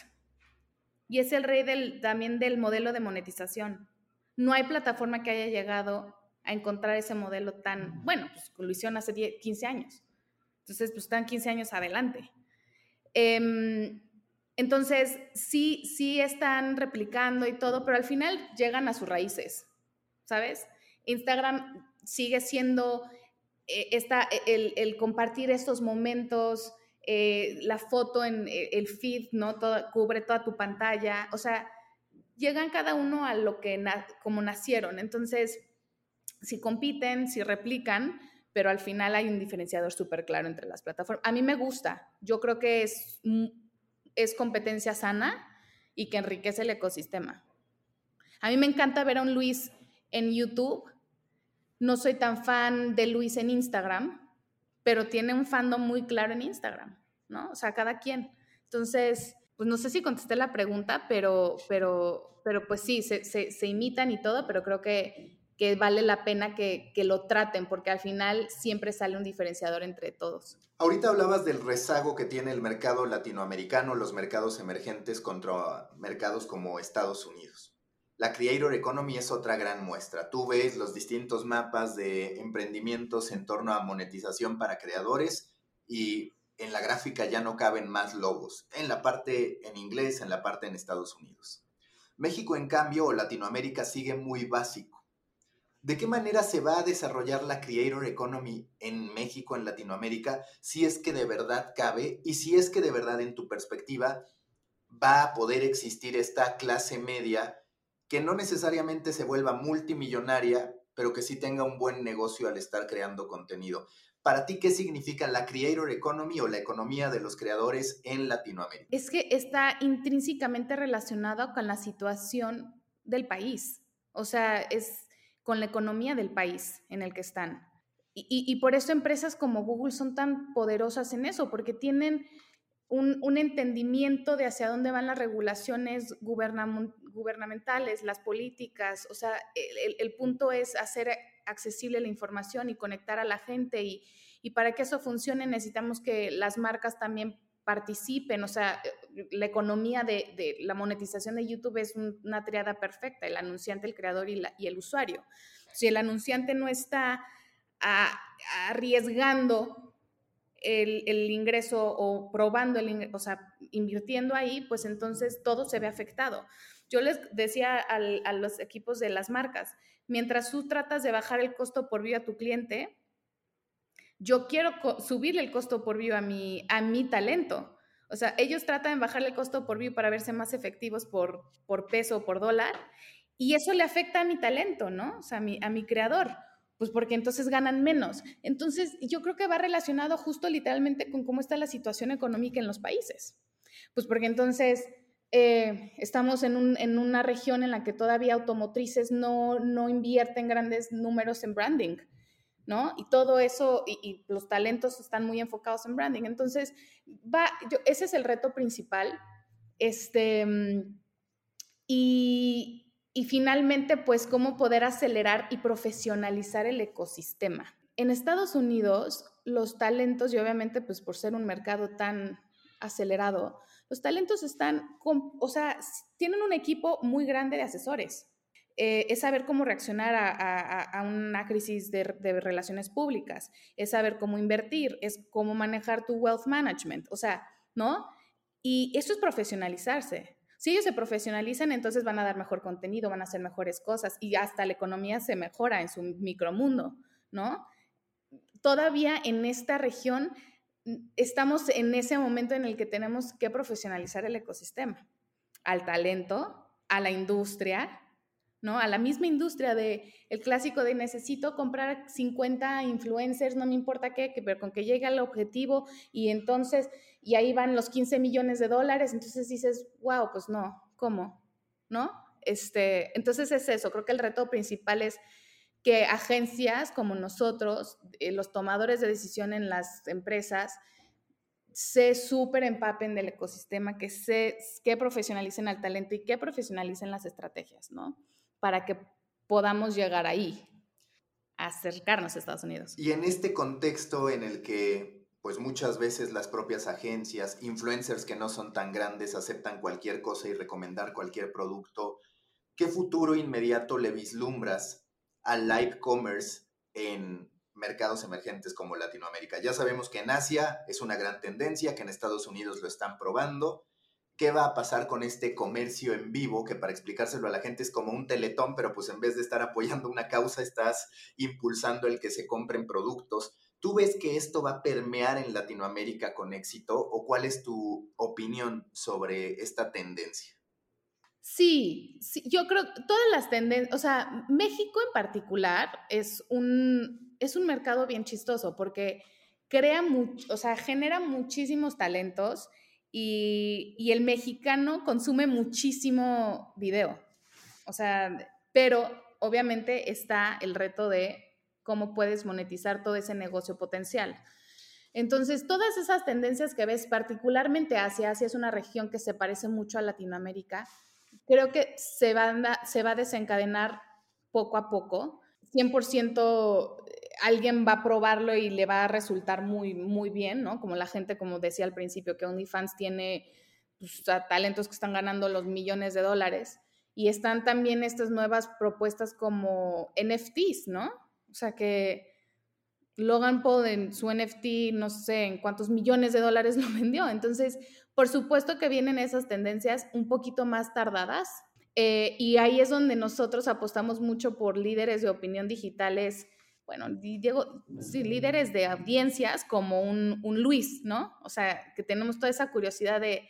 y es el rey del, también del modelo de monetización. No hay plataforma que haya llegado a encontrar ese modelo tan, bueno, pues lo hicieron hace 15 años. Entonces, pues están 15 años adelante. Eh, entonces, sí, sí están replicando y todo, pero al final llegan a sus raíces, ¿sabes? Instagram sigue siendo eh, el, compartir estos momentos, eh, la foto en eh, el feed, ¿no? Todo, cubre toda tu pantalla, o sea, llegan cada uno a lo que, como nacieron. Entonces, si compiten, si replican, pero al final hay un diferenciador súper claro entre las plataformas. A mí me gusta, yo creo que es es competencia sana y que enriquece el ecosistema. A mí me encanta ver a un Luis en YouTube. No soy tan fan de Luis en Instagram, pero tiene un fandom muy claro en Instagram, ¿no? O sea, cada quien. Entonces, pues no sé si contesté la pregunta, pero, pero, pero pues sí, se, imitan y todo, pero creo que que vale la pena que, lo traten, porque al final siempre sale un diferenciador entre todos. Ahorita hablabas del rezago que tiene el mercado latinoamericano, los mercados emergentes contra mercados como Estados Unidos. La Creator Economy es otra gran muestra. Tú ves los distintos mapas de emprendimientos en torno a monetización para creadores y en la gráfica ya no caben más logos, en la parte en inglés, en la parte en Estados Unidos. México, en cambio, o Latinoamérica sigue muy básico ¿De qué manera se va a desarrollar la Creator Economy en México, en Latinoamérica, si es que de verdad cabe y si es que de verdad en tu perspectiva va a poder existir esta clase media que no necesariamente se vuelva multimillonaria, pero que sí tenga un buen negocio al estar creando contenido? Para ti, ¿qué significa la Creator Economy o la economía de los creadores en Latinoamérica? Es que está intrínsecamente relacionado con la situación del país. O sea, es con la economía del país en el que están. Y, por eso empresas como Google son tan poderosas en eso, porque tienen un, entendimiento de hacia dónde van las regulaciones gubernamentales, las políticas. O sea, el, punto es hacer accesible la información y conectar a la gente. Y, y para que eso funcione necesitamos que las marcas también participen, o sea, la economía de, la monetización de YouTube es una triada perfecta, el anunciante, el creador y, el usuario. Si el anunciante no está arriesgando el, ingreso o probando el o sea, invirtiendo ahí, pues entonces todo se ve afectado. Yo les decía a los equipos de las marcas, mientras tú tratas de bajar el costo por vía a tu cliente, yo quiero subirle el costo por view a mi, a mi talento. O sea, ellos tratan de bajarle el costo por view para verse más efectivos por, por peso o por dólar, y eso le afecta a mi talento, ¿no? O sea, a mi, a mi creador. Pues porque entonces ganan menos. Entonces, yo creo que va relacionado justo literalmente con cómo está la situación económica en los países. Pues porque entonces eh, estamos en, una región en la que todavía automotrices no, no invierten grandes números en branding. ¿no? Y todo eso, y, los talentos están muy enfocados en branding. Entonces, va, ese es el reto principal. Este, y, y finalmente, pues, cómo poder acelerar y profesionalizar el ecosistema. En Estados Unidos, los talentos, y obviamente, pues, por ser un mercado tan acelerado, los talentos están, o sea, tienen un equipo muy grande de asesores. Eh, es saber cómo reaccionar a, una crisis de, de, relaciones públicas, es saber cómo invertir, es cómo manejar tu wealth management, o sea, ¿no? Y eso es profesionalizarse. Si ellos se profesionalizan, entonces van a dar mejor contenido, van a hacer mejores cosas y hasta la economía se mejora en su micromundo, ¿no? Todavía en esta región estamos en ese momento en el que tenemos que profesionalizar el ecosistema, al talento, a la industria, ¿no? A la misma industria de el clásico de necesito comprar 50 influencers, no me importa qué, pero con que llegue al objetivo y entonces, y ahí van los 15 millones de dólares, entonces dices, wow, pues no, ¿cómo? ¿No? Este, entonces es eso, creo que el reto principal es que agencias como nosotros, eh, los tomadores de decisión en las empresas, se súper empapen del ecosistema, que, se, que profesionalicen al talento y que profesionalicen las estrategias, ¿no? Para que podamos llegar ahí, acercarnos a Estados Unidos. Y en este contexto en el que, pues muchas veces las propias agencias, influencers que no son tan grandes, aceptan cualquier cosa y recomendar cualquier producto, ¿qué futuro inmediato le vislumbras al live commerce en mercados emergentes como Latinoamérica. Ya sabemos que en Asia es una gran tendencia, que en Estados Unidos lo están probando. ¿Qué va a pasar con este comercio en vivo? Que para explicárselo a la gente es como un teletón, pero pues en vez de estar apoyando una causa, estás impulsando el que se compren productos. ¿Tú ves que esto va a permear en Latinoamérica con éxito o cuál es tu opinión sobre esta tendencia? Sí, yo creo que todas las tendencias, o sea, México en particular es un, es un mercado bien chistoso porque crea mucho, o sea, genera muchísimos talentos y, el mexicano consume muchísimo video. O sea, pero obviamente está el reto de cómo puedes monetizar todo ese negocio potencial. Entonces, todas esas tendencias que ves, particularmente Asia, Asia es una región que se parece mucho a Latinoamérica, creo que se va, se va a desencadenar poco a poco. 100% alguien va a probarlo y le va a resultar muy, muy bien, ¿no? Como la gente, como decía al principio, que OnlyFans tiene pues, talentos que están ganando los millones de dólares. Y están también estas nuevas propuestas como NFTs, ¿no? O sea que Logan Paul en su NFT, no sé en cuántos millones de dólares lo vendió. Entonces, por supuesto que vienen esas tendencias un poquito más tardadas eh, y ahí es donde nosotros apostamos mucho por líderes de opinión digitales, bueno, digo, sí, líderes de audiencias como un, un Luis, ¿no? O sea, que tenemos toda esa curiosidad de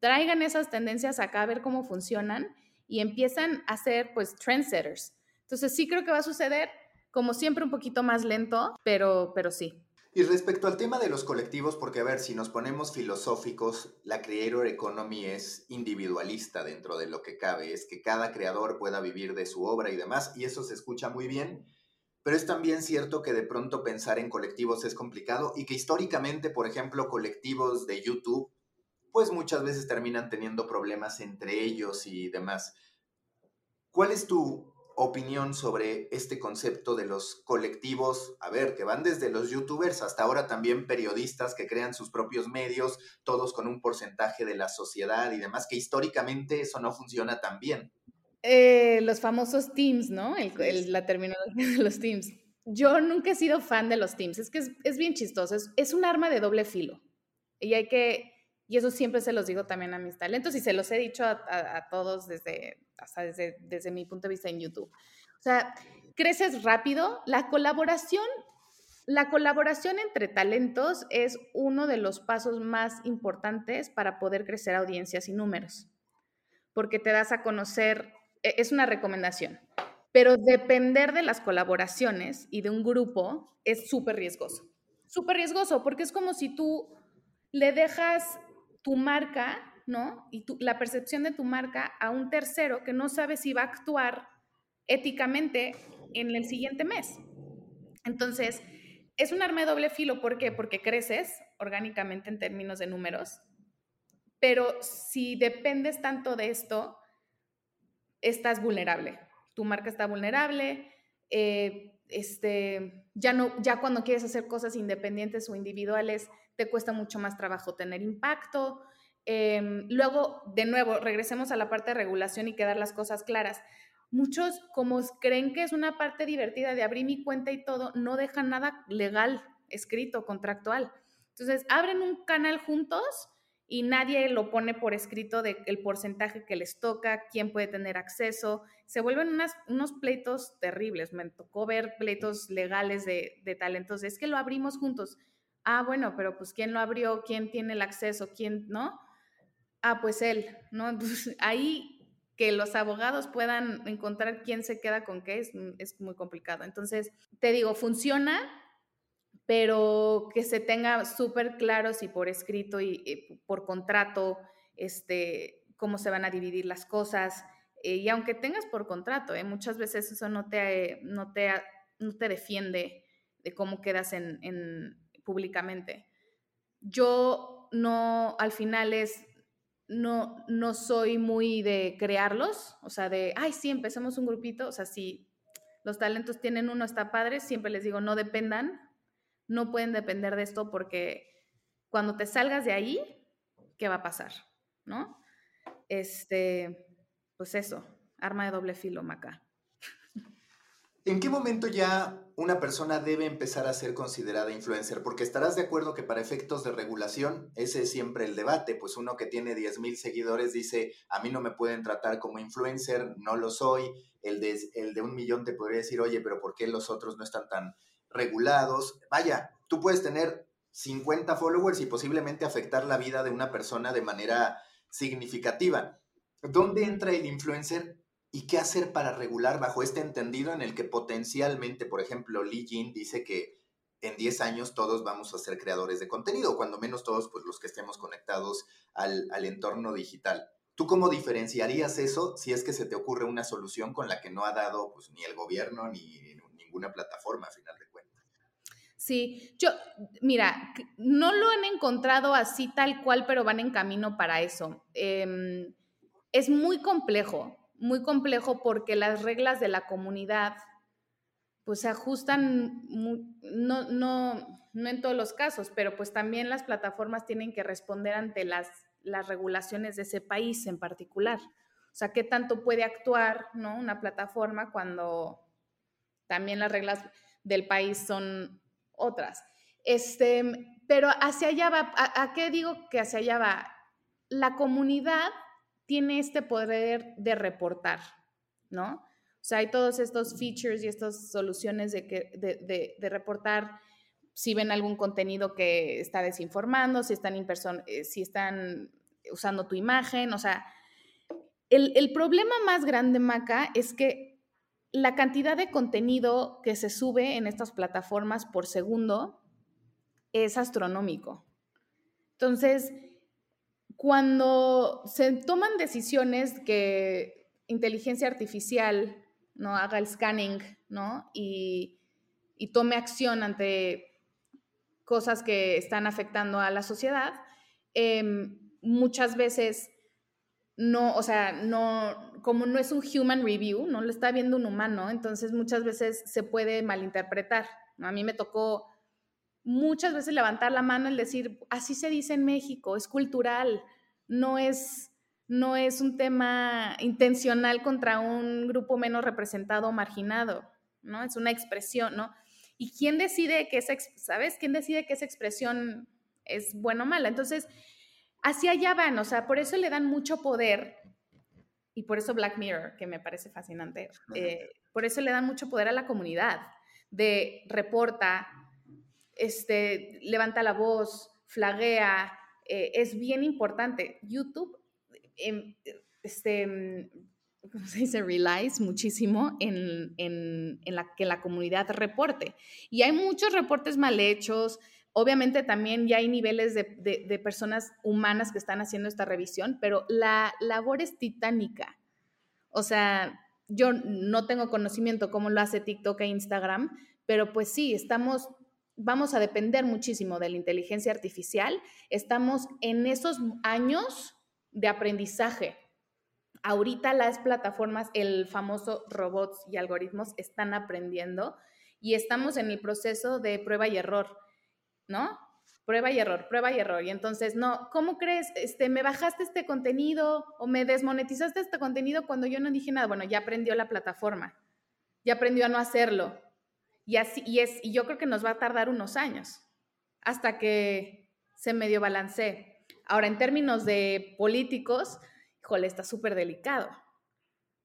traigan esas tendencias acá a ver cómo funcionan y empiezan a ser pues trendsetters. Entonces sí creo que va a suceder, como siempre un poquito más lento, pero, pero sí. Y respecto al tema de los colectivos, porque a ver, si nos ponemos filosóficos, la creator economy es individualista dentro de lo que cabe, es que cada creador pueda vivir de su obra y demás, y eso se escucha muy bien, pero es también cierto que de pronto pensar en colectivos es complicado y que históricamente, por ejemplo, colectivos de YouTube, pues muchas veces terminan teniendo problemas entre ellos y demás. ¿Cuál es tu opinión sobre este concepto de los colectivos, a ver, que van desde los youtubers hasta ahora también periodistas que crean sus propios medios, todos con un porcentaje de la sociedad y demás, que históricamente eso no funciona tan bien. Eh, los famosos teams, ¿no? la terminología de los teams. Yo nunca he sido fan de los teams, es que es, bien chistoso, es, un arma de doble filo. Y hay que, y eso siempre se los digo también a mis talentos y se los he dicho a todos desde hasta desde, desde mi punto de vista en YouTube. O sea, creces rápido, la colaboración la colaboración entre talentos es uno de los pasos más importantes para poder crecer audiencias y números, porque te das a conocer, es una recomendación, Pero depender de las colaboraciones y de un grupo es súper riesgoso. Súper riesgoso porque es como si tú le dejas tu marca, ¿no? Y la percepción de tu marca a un tercero que no sabe si va a actuar éticamente en el siguiente mes. Entonces, es un arma de doble filo. ¿Por qué? Porque creces orgánicamente en términos de números, pero si dependes tanto de esto, estás vulnerable. Tu marca está vulnerable. Eh, este, ya, no, ya cuando quieres hacer cosas independientes o individuales, te cuesta mucho más trabajo tener impacto. Em, luego, de nuevo, regresemos a la parte de regulación y quedar las cosas claras. Muchos, como creen que es una parte divertida de abrir mi cuenta y todo, no dejan nada legal, escrito, contractual. Entonces, abren un canal juntos y nadie lo pone por escrito de el porcentaje que les toca, quién puede tener acceso. Se vuelven unos pleitos terribles. Me tocó ver pleitos legales de, de talentos. Es que lo abrimos juntos. Ah, bueno, pero pues ¿quién lo abrió? ¿Quién tiene el acceso? ¿Quién no? Ah, pues él, ¿no? Pues, ahí que los abogados puedan encontrar quién se queda con qué es muy complicado. Entonces, te digo, funciona, pero que se tenga súper claro si por escrito y, por contrato, este, cómo se van a dividir las cosas. Eh, y aunque tengas por contrato, eh, muchas veces eso no te, no te, no te defiende de cómo quedas en, en, públicamente. Yo no, al final es, no, no soy muy de crearlos, o sea, de, ay, sí, empecemos un grupito, o sea, si los talentos tienen uno, está padre, siempre les digo, no dependan, no pueden depender de esto porque cuando te salgas de ahí, ¿qué va a pasar? ¿No? Este, pues eso, arma de doble filo, Maca. ¿En qué momento ya una persona debe empezar a ser considerada influencer? Porque estarás de acuerdo que para efectos de regulación, ese es siempre el debate, pues uno que tiene 10 mil seguidores dice, a mí no me pueden tratar como influencer, no lo soy, el de, el de un millón te podría decir, oye, pero ¿por qué los otros no están tan regulados. Vaya, tú puedes tener 50 followers y posiblemente afectar la vida de una persona de manera significativa. ¿Dónde entra el influencer y qué hacer para regular bajo este entendido en el que potencialmente, por ejemplo, Lee Jin dice que en 10 años todos vamos a ser creadores de contenido, cuando menos todos pues los que estemos conectados al, al entorno digital. ¿Tú cómo diferenciarías eso si es que se te ocurre una solución con la que no ha dado pues, ni el gobierno ni ninguna plataforma a final de cuentas? Sí, yo, mira, no lo han encontrado así tal cual, pero van en camino para eso. Em, es muy complejo, muy complejo porque las reglas de la comunidad pues se ajustan, no, no, no en todos los casos, pero pues también las plataformas tienen que responder ante las, las regulaciones de ese país en particular. O sea, ¿qué tanto puede actuar ¿no? una plataforma cuando también las reglas del país son otras. Este, pero hacia allá va, ¿a, qué digo que hacia allá va? La comunidad tiene este poder de reportar, ¿no? O sea, hay todos estos features y estas soluciones de, que, de, reportar si ven algún contenido que está desinformando, si están, eh, si están usando tu imagen, o sea, el, el problema más grande, Maca, es que la cantidad de contenido que se sube en estas plataformas por segundo es astronómico. Entonces, cuando se toman decisiones que inteligencia artificial no haga el scanning, ¿no? Y, tome acción ante cosas que están afectando a la sociedad, em, muchas veces no, o sea, no, como no es un human review, no lo está viendo un humano, entonces muchas veces se puede malinterpretar. A mí me tocó muchas veces levantar la mano y decir, así se dice en México, es cultural, no es, no es un tema intencional contra un grupo menos representado o marginado, ¿no? Es una expresión, ¿no? ¿Y quién decide que esa, sabes? ¿Quién decide que esa expresión es buena o mala? Entonces, hacia allá van, o sea, por eso le dan mucho poder y por eso Black Mirror, que me parece fascinante, eh, por eso le dan mucho poder a la comunidad de reporta, este, levanta la voz, flaguea, eh, es bien importante. YouTube, em, este, ¿cómo se dice? Relies muchísimo en, en, en la, que la comunidad reporte. Y hay muchos reportes mal hechos. Obviamente también ya hay niveles de, personas humanas que están haciendo esta revisión, pero la labor es titánica. O sea, yo no tengo conocimiento cómo lo hace TikTok e Instagram, pero pues sí, estamos, vamos a depender muchísimo de la inteligencia artificial. Estamos en esos años de aprendizaje. Ahorita las plataformas, el famoso robots y algoritmos están aprendiendo y estamos en el proceso de prueba y error, ¿no? Prueba y error, prueba y error. Y entonces, no, ¿cómo crees? Este, me bajaste este contenido o me desmonetizaste este contenido cuando yo no dije nada. Bueno, ya aprendió la plataforma, ya aprendió a no hacerlo. Y así, y es, y yo creo que nos va a tardar unos años hasta que se medio balancee. Ahora, en términos de políticos, híjole, está súper delicado.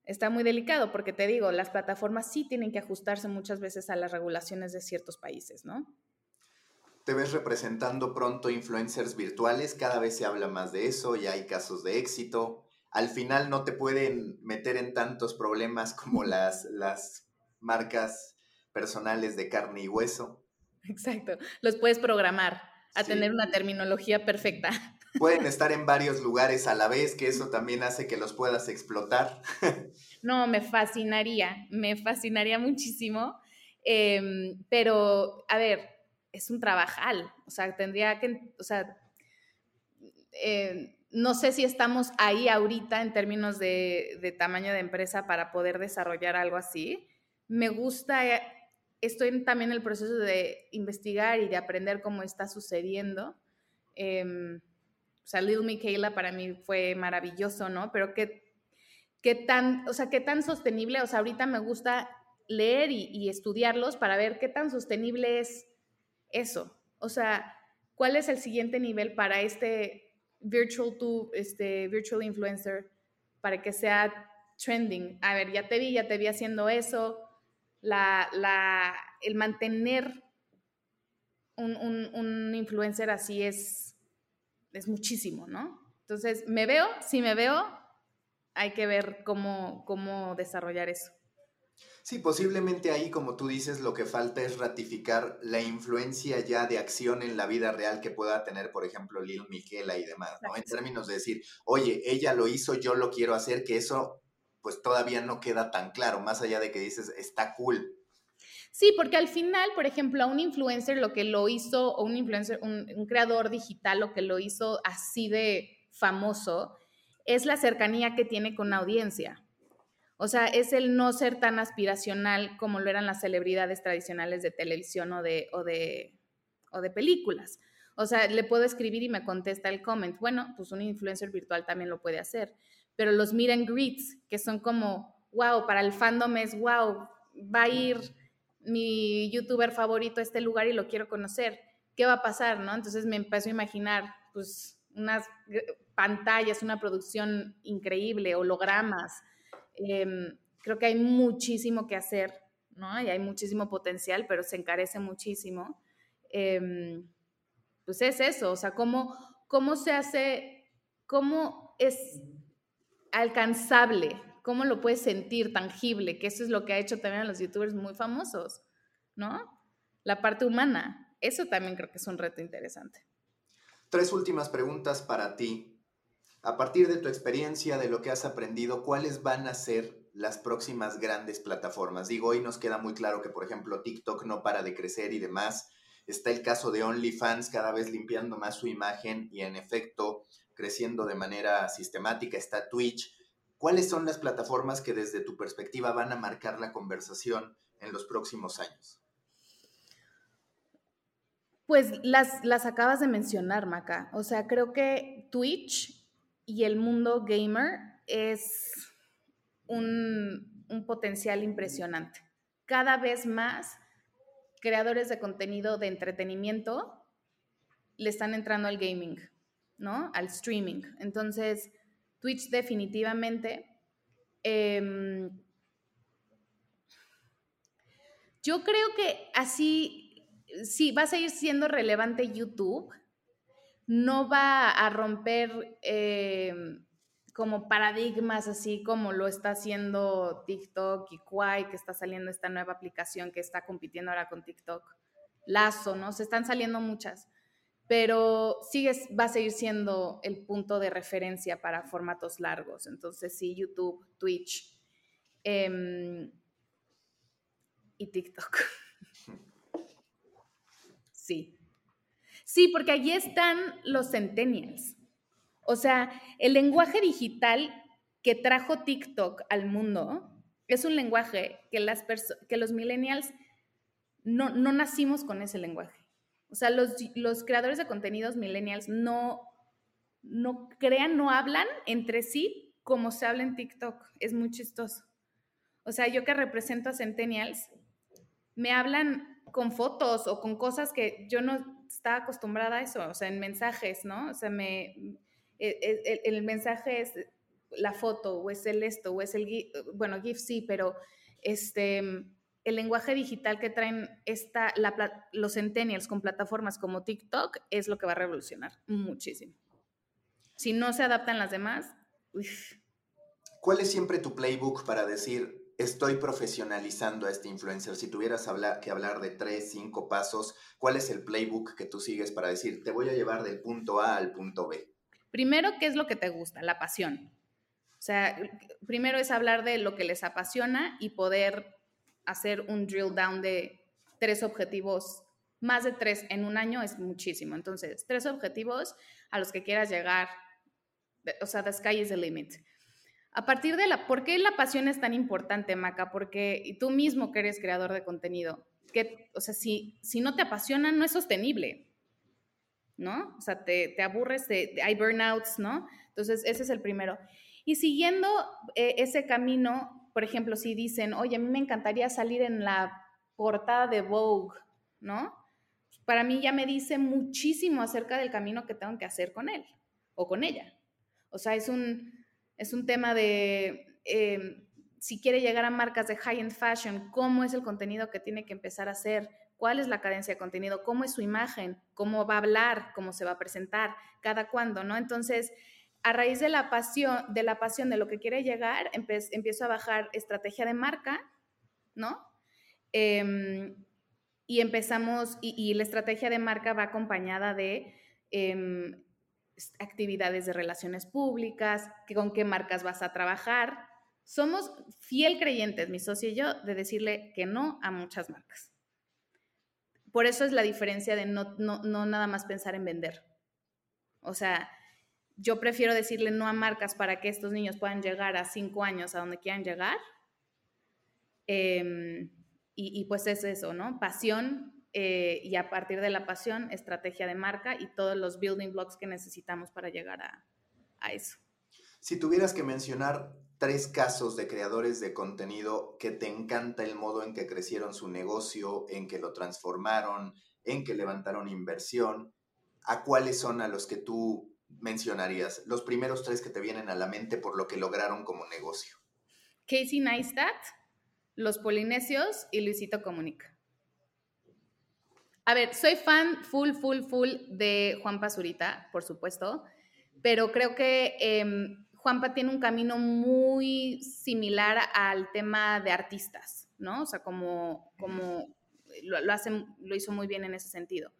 Está muy delicado porque te digo, las plataformas sí tienen que ajustarse muchas veces a las regulaciones de ciertos países, ¿no? Te ves representando pronto influencers virtuales, cada vez se habla más de eso, ya hay casos de éxito. Al final no te pueden meter en tantos problemas como las, las marcas personales de carne y hueso. Exacto, los puedes programar a sí. tener una terminología perfecta. Pueden estar en varios lugares a la vez, que eso también hace que los puedas explotar. no, me fascinaría, me fascinaría muchísimo. Eh, pero, a ver, es un trabajal, o sea, tendría que, o sea, eh, no sé si estamos ahí ahorita en términos de, tamaño de empresa para poder desarrollar algo así. Me gusta, estoy también en el proceso de investigar y de aprender cómo está sucediendo. Eh, o sea, Lil Michaela para mí fue maravilloso, ¿no? Pero qué, qué tan, o sea, qué tan sostenible, o sea, ahorita me gusta leer y estudiarlos para ver qué tan sostenible es eso. O sea, ¿cuál es el siguiente nivel para este virtual to, este virtual influencer para que sea trending? A ver, ya te vi, ya te vi haciendo eso. La, la, el mantener un, un, un influencer así es, es muchísimo, ¿no? Entonces, ¿me veo? Si me veo, hay que ver cómo, cómo desarrollar eso. Sí, posiblemente ahí, como tú dices, lo que falta es ratificar la influencia ya de acción en la vida real que pueda tener, por ejemplo, Lil Miquela y demás, ¿no? En términos de decir, oye, ella lo hizo, yo lo quiero hacer, que eso pues todavía no queda tan claro, más allá de que dices, está cool. Sí, porque al final, por ejemplo, a un influencer lo que lo hizo, o un influencer, un, un creador digital lo que lo hizo así de famoso, es la cercanía que tiene con la audiencia. O sea, es el no ser tan aspiracional como lo eran las celebridades tradicionales de televisión o de, o de, o de películas. O sea, le puedo escribir y me contesta el comment. Bueno, pues un influencer virtual también lo puede hacer. Pero los meet and que son como, wow, para el fandom es, wow, va a ir mi youtuber favorito a este lugar y lo quiero conocer. ¿Qué va a pasar, no? Entonces me empiezo a imaginar, pues, unas pantallas, una producción increíble, hologramas, eh, creo que hay muchísimo que hacer, ¿no? Y hay muchísimo potencial, pero se encarece muchísimo. Eh, pues es eso, o sea, cómo, cómo se hace, cómo es alcanzable, cómo lo puedes sentir tangible, que eso es lo que ha hecho también a los youtubers muy famosos, ¿no? La parte humana, eso también creo que es un reto interesante. Tres últimas preguntas para ti. A partir de tu experiencia, de lo que has aprendido, ¿cuáles van a ser las próximas grandes plataformas? Digo, hoy nos queda muy claro que, por ejemplo, TikTok no para de crecer y demás. Está el caso de OnlyFans cada vez limpiando más su imagen y en efecto creciendo de manera sistemática. Está Twitch. ¿Cuáles son las plataformas que desde tu perspectiva van a marcar la conversación en los próximos años? Pues las, las acabas de mencionar, Maca. O sea, creo que Twitch y el mundo gamer es un, un, potencial impresionante. Cada vez más creadores de contenido de entretenimiento le están entrando al gaming, ¿no? Al streaming. Entonces, Twitch definitivamente. Eh, yo creo que así, sí, va a seguir siendo relevante YouTube no va a romper, eh, como paradigmas, así como lo está haciendo TikTok y Kwai, que está saliendo esta nueva aplicación que está compitiendo ahora con TikTok. Lazo, ¿no? Se están saliendo muchas, pero sigue, va a seguir siendo el punto de referencia para formatos largos. Entonces, sí, YouTube, Twitch em, y TikTok. Sí. Sí, porque allí están los centennials. O sea, el lenguaje digital que trajo TikTok al mundo es un lenguaje que, los millennials no, no, nacimos con ese lenguaje. O sea, los, los creadores de contenidos millennials no, no crean, no hablan entre sí como se habla en TikTok. Es muy chistoso. O sea, yo que represento a centennials, me hablan con fotos o con cosas que yo no estaba acostumbrada a eso, o sea, en mensajes, ¿no? O sea, me, e, e, el, mensaje es la foto o es el esto o es el bueno, GIF sí, pero este, el lenguaje digital que traen esta, los centennials con plataformas como TikTok es lo que va a revolucionar muchísimo. Si no se adaptan las demás, ¿cuál es siempre tu playbook para decir estoy profesionalizando a este influencer? Si tuvieras que hablar de tres, cinco pasos, ¿cuál es el playbook que tú sigues para decir te voy a llevar del punto A al punto B? Primero, ¿qué es lo que te gusta? La pasión. O sea, primero es hablar de lo que les apasiona y poder hacer un drill down de tres objetivos. Más de tres en un año es muchísimo. Entonces, tres objetivos a los que quieras llegar. O sea, the sky is the limit. A partir de la, ¿por qué la pasión es tan importante, Maca? Porque y tú mismo que eres creador de contenido, que, o sea, si, si no te apasiona, no es sostenible. ¿no? O sea, te, aburres, hay burnouts, ¿no? Entonces, ese es el primero. Y siguiendo eh, ese camino, por ejemplo, si dicen, oye, a mí me encantaría salir en la portada de Vogue, ¿no? Para mí ya me dice muchísimo acerca del camino que tengo que hacer con él o con ella. O sea, es un, es un tema de eh, si quiere llegar a marcas de high-end fashion, cómo es el contenido que tiene que empezar a hacer, cuál es la cadencia de contenido, cómo es su imagen, cómo va a hablar, cómo se va a presentar, cada cuándo, ¿no? Entonces, a raíz de la pasión, de la pasión de lo que quiere llegar, empiezo a bajar estrategia de marca, ¿no? Em, y empezamos, y, la estrategia de marca va acompañada de em, actividades de relaciones públicas, que, con qué marcas vas a trabajar. Somos fiel creyentes, mi socio y yo, de decirle que no a muchas marcas por eso es la diferencia de no, nada más pensar en vender. O sea, yo prefiero decirle no a marcas para que estos niños puedan llegar a cinco años a donde quieran llegar. Em, y, pues es eso, ¿no? Pasión eh, y a partir de la pasión, estrategia de marca y todos los building blocks que necesitamos para llegar a, a eso. Si tuvieras que mencionar tres casos de creadores de contenido que te encanta el modo en que crecieron su negocio, en que lo transformaron, en que levantaron inversión, ¿a cuáles son a los que tú mencionarías? Los primeros tres que te vienen a la mente por lo que lograron como negocio. Casey Neistat, Los Polinesios y Luisito Comunica. A ver, soy fan full, full, full de Juan Pazurita, por supuesto, pero creo que em, Juanpa tiene un camino muy similar al tema de artistas, ¿no? O sea, como, como lo, lo hizo muy bien en ese sentido.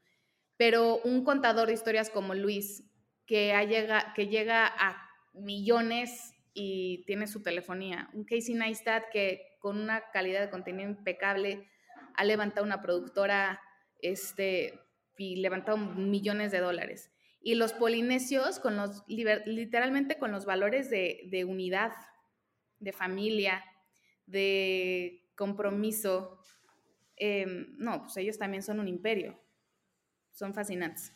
Pero un contador de historias como Luis, que, llega, que llega a millones y tiene su telefonía, un Casey Neistat que con una calidad de contenido impecable ha levantado una productora este, y levantado millones de dólares y los polinesios con los, literalmente con los valores de, unidad, de familia, de compromiso. Em, no, pues ellos también son un imperio. Son fascinantes.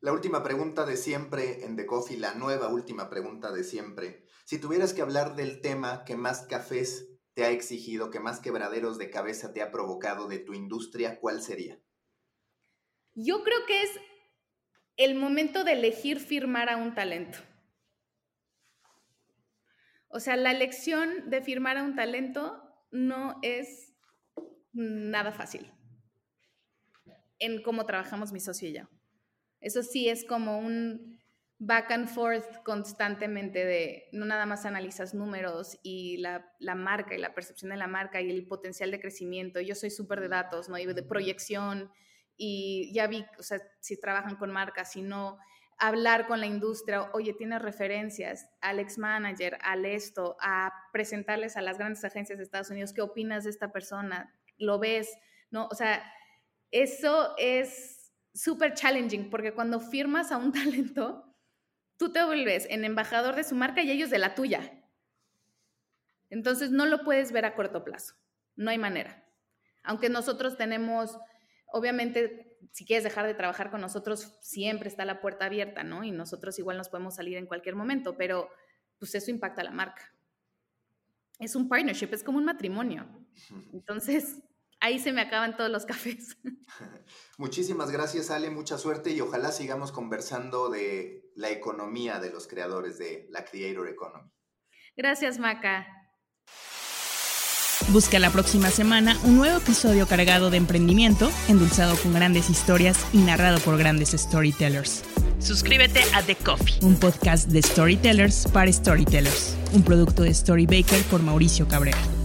La última pregunta de siempre en The Coffee, la nueva última pregunta de siempre. Si tuvieras que hablar del tema que más cafés te ha exigido, que más quebraderos de cabeza te ha provocado de tu industria, ¿cuál sería? Yo creo que es el momento de elegir firmar a un talento. O sea, la elección de firmar a un talento no es nada fácil en cómo trabajamos mi socio y yo. Eso sí es como un, back and forth constantemente de no nada más analizas números y la, la, marca y la percepción de la marca y el potencial de crecimiento. Yo soy súper de datos, ¿no? Y de proyección y ya vi, o sea, si trabajan con marcas, si no, hablar con la industria, oye, tienes referencias al ex manager, al esto, a presentarles a las grandes agencias de Estados Unidos, ¿qué opinas de esta persona? ¿Lo ves? ¿No? O sea, eso es súper challenging porque cuando firmas a un talento, tú te vuelves en embajador de su marca y ellos de la tuya. Entonces no lo puedes ver a corto plazo, no hay manera. Aunque nosotros tenemos, obviamente, si quieres dejar de trabajar con nosotros, siempre está la puerta abierta, ¿no? Y nosotros igual nos podemos salir en cualquier momento, pero pues eso impacta a la marca. Es un partnership, es como un matrimonio. Entonces, ahí se me acaban todos los cafés. Muchísimas gracias, Ale, mucha suerte y ojalá sigamos conversando de la economía de los creadores de la Creator Economy. Gracias, Maca. Busca la próxima semana un nuevo episodio cargado de emprendimiento, endulzado con grandes historias y narrado por grandes storytellers. Suscríbete a The Coffee, un podcast de storytellers para storytellers, un producto de Storybaker por Mauricio Cabrera.